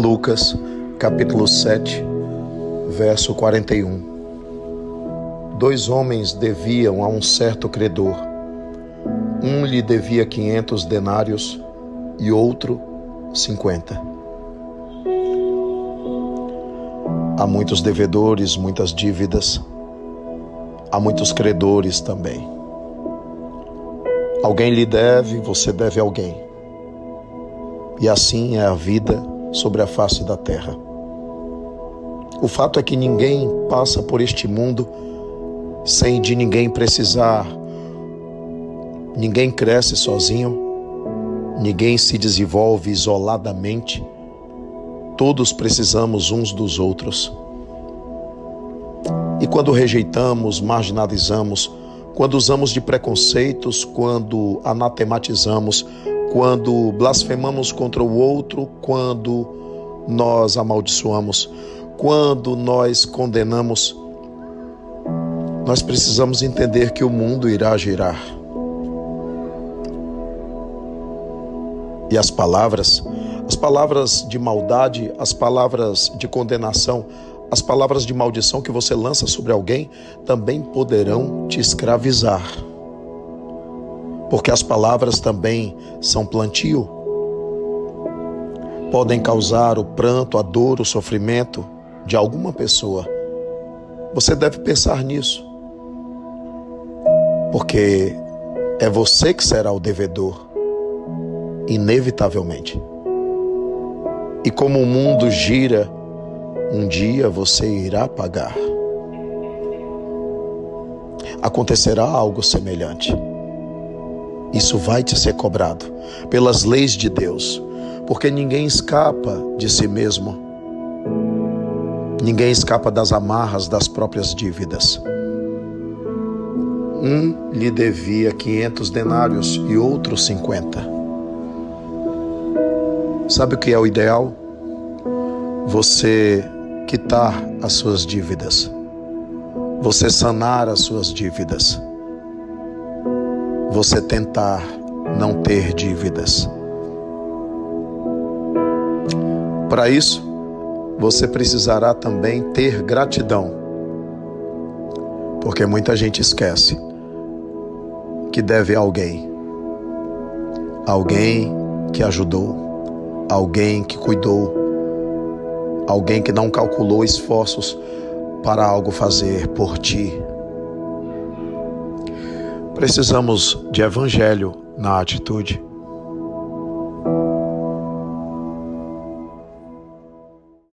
Lucas, capítulo 7, verso 41. Dois homens deviam a um certo credor. Um lhe devia quinhentos denários e outro cinquenta. Há muitos devedores, muitas dívidas. Há muitos credores também. Alguém lhe deve, você deve a alguém. E assim é a vida sobre a face da terra. O fato é que ninguém passa por este mundo sem de ninguém precisar. Ninguém cresce sozinho, ninguém se desenvolve isoladamente. Todos precisamos uns dos outros. E quando rejeitamos, marginalizamos, quando usamos de preconceitos, quando anatematizamos, quando blasfemamos contra o outro, quando nós amaldiçoamos, quando nós condenamos, nós precisamos entender que o mundo irá girar. E as palavras, as palavras de maldade, as palavras de condenação, as palavras de maldição que você lança sobre alguém também poderão te escravizar porque as palavras também são plantio. Podem causar o pranto, a dor, o sofrimento de alguma pessoa. Você deve pensar nisso. Porque é você que será o devedor, inevitavelmente. E como o mundo gira, um dia você irá pagar. Acontecerá algo semelhante. Isso vai te ser cobrado pelas leis de Deus, porque ninguém escapa de si mesmo. Ninguém escapa das amarras das próprias dívidas. Um lhe devia 500 denários e outro 50. Sabe o que é o ideal? Você quitar as suas dívidas. Você sanar as suas dívidas você tentar não ter dívidas. Para isso, você precisará também ter gratidão, porque muita gente esquece que deve a alguém, alguém que ajudou, alguém que cuidou, alguém que não calculou esforços para algo fazer por ti. Precisamos de evangelho na atitude.